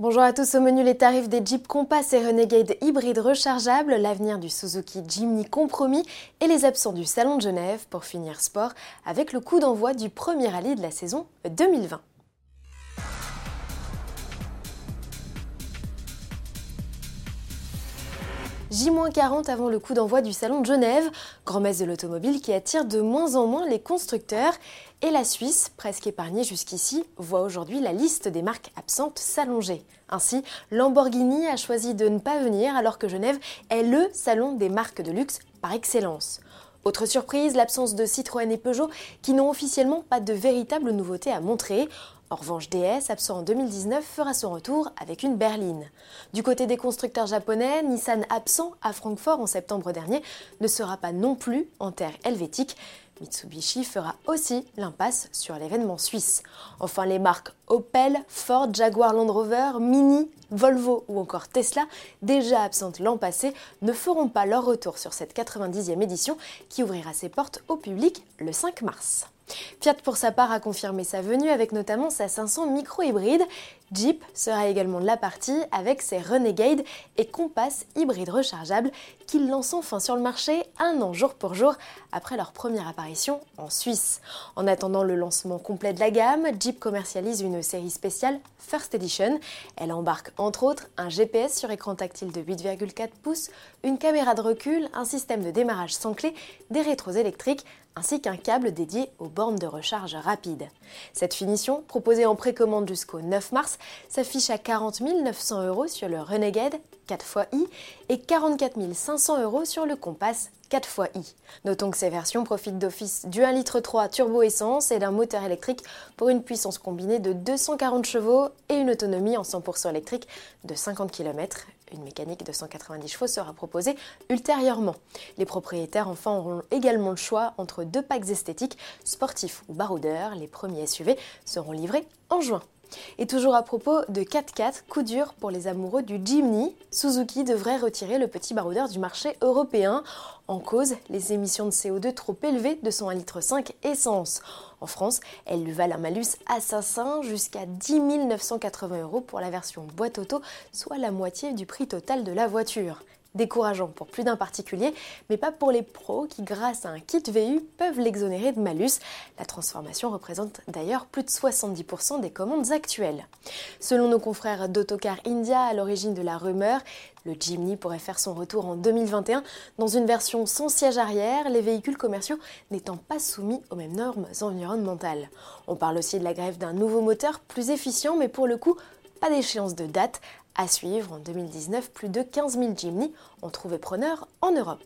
Bonjour à tous, au menu les tarifs des Jeep Compass et Renegade hybrides rechargeables, l'avenir du Suzuki Jimny compromis et les absents du Salon de Genève pour finir sport avec le coup d'envoi du premier rallye de la saison 2020. J-40 avant le coup d'envoi du Salon de Genève, grand-messe de l'automobile qui attire de moins en moins les constructeurs. Et la Suisse, presque épargnée jusqu'ici, voit aujourd'hui la liste des marques absentes s'allonger. Ainsi, Lamborghini a choisi de ne pas venir alors que Genève est le salon des marques de luxe par excellence. Autre surprise, l'absence de Citroën et Peugeot qui n'ont officiellement pas de véritable nouveauté à montrer. En revanche, DS, absent en 2019, fera son retour avec une berline. Du côté des constructeurs japonais, Nissan, absent à Francfort en septembre dernier, ne sera pas non plus en terre helvétique. Mitsubishi fera aussi l'impasse sur l'événement suisse. Enfin, les marques Opel, Ford, Jaguar Land Rover, Mini, Volvo ou encore Tesla, déjà absentes l'an passé, ne feront pas leur retour sur cette 90e édition qui ouvrira ses portes au public le 5 mars. Fiat pour sa part a confirmé sa venue avec notamment sa 500 micro-hybride. Jeep sera également de la partie avec ses Renegade et Compass hybrides rechargeables qu'ils lancent enfin sur le marché un an jour pour jour après leur première apparition en Suisse. En attendant le lancement complet de la gamme, Jeep commercialise une série spéciale First Edition. Elle embarque entre autres un GPS sur écran tactile de 8,4 pouces, une caméra de recul, un système de démarrage sans clé, des rétros électriques ainsi qu'un câble dédié aux bornes de recharge rapide. Cette finition, proposée en précommande jusqu'au 9 mars, s'affiche à 40 900 euros sur le Renegade 4xi et 44 500 euros sur le Compass 4xi. Notons que ces versions profitent d'office du 1,3 litre turbo essence et d'un moteur électrique pour une puissance combinée de 240 chevaux et une autonomie en 100% électrique de 50 km une mécanique de 190 chevaux sera proposée ultérieurement. Les propriétaires enfin auront également le choix entre deux packs esthétiques, sportifs ou baroudeurs. Les premiers SUV seront livrés en juin. Et toujours à propos de 4x4, coup dur pour les amoureux du Jimny, Suzuki devrait retirer le petit baroudeur du marché européen. En cause, les émissions de CO2 trop élevées de son 1,5 litre essence. En France, elles lui valent un malus assassin jusqu'à 10 980 euros pour la version boîte auto, soit la moitié du prix total de la voiture décourageant pour plus d'un particulier, mais pas pour les pros qui, grâce à un kit VU, peuvent l'exonérer de malus. La transformation représente d'ailleurs plus de 70% des commandes actuelles. Selon nos confrères d'Autocar India, à l'origine de la rumeur, le Jimny pourrait faire son retour en 2021 dans une version sans siège arrière, les véhicules commerciaux n'étant pas soumis aux mêmes normes environnementales. On parle aussi de la grève d'un nouveau moteur plus efficient, mais pour le coup, pas d'échéance de date. À suivre, en 2019, plus de 15 000 Jimny ont trouvé preneur en Europe.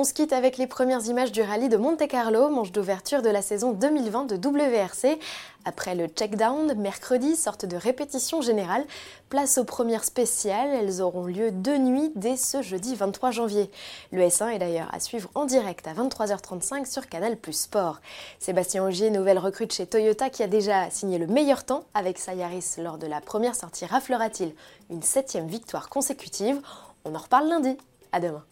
On se quitte avec les premières images du rallye de Monte Carlo, manche d'ouverture de la saison 2020 de WRC. Après le check-down, mercredi, sorte de répétition générale, place aux premières spéciales. Elles auront lieu de nuit dès ce jeudi 23 janvier. Le S1 est d'ailleurs à suivre en direct à 23h35 sur Canal Plus Sport. Sébastien Ogier, nouvelle recrue chez Toyota qui a déjà signé le meilleur temps avec Sayaris lors de la première sortie, raflera-t-il une septième victoire consécutive? On en reparle lundi. À demain.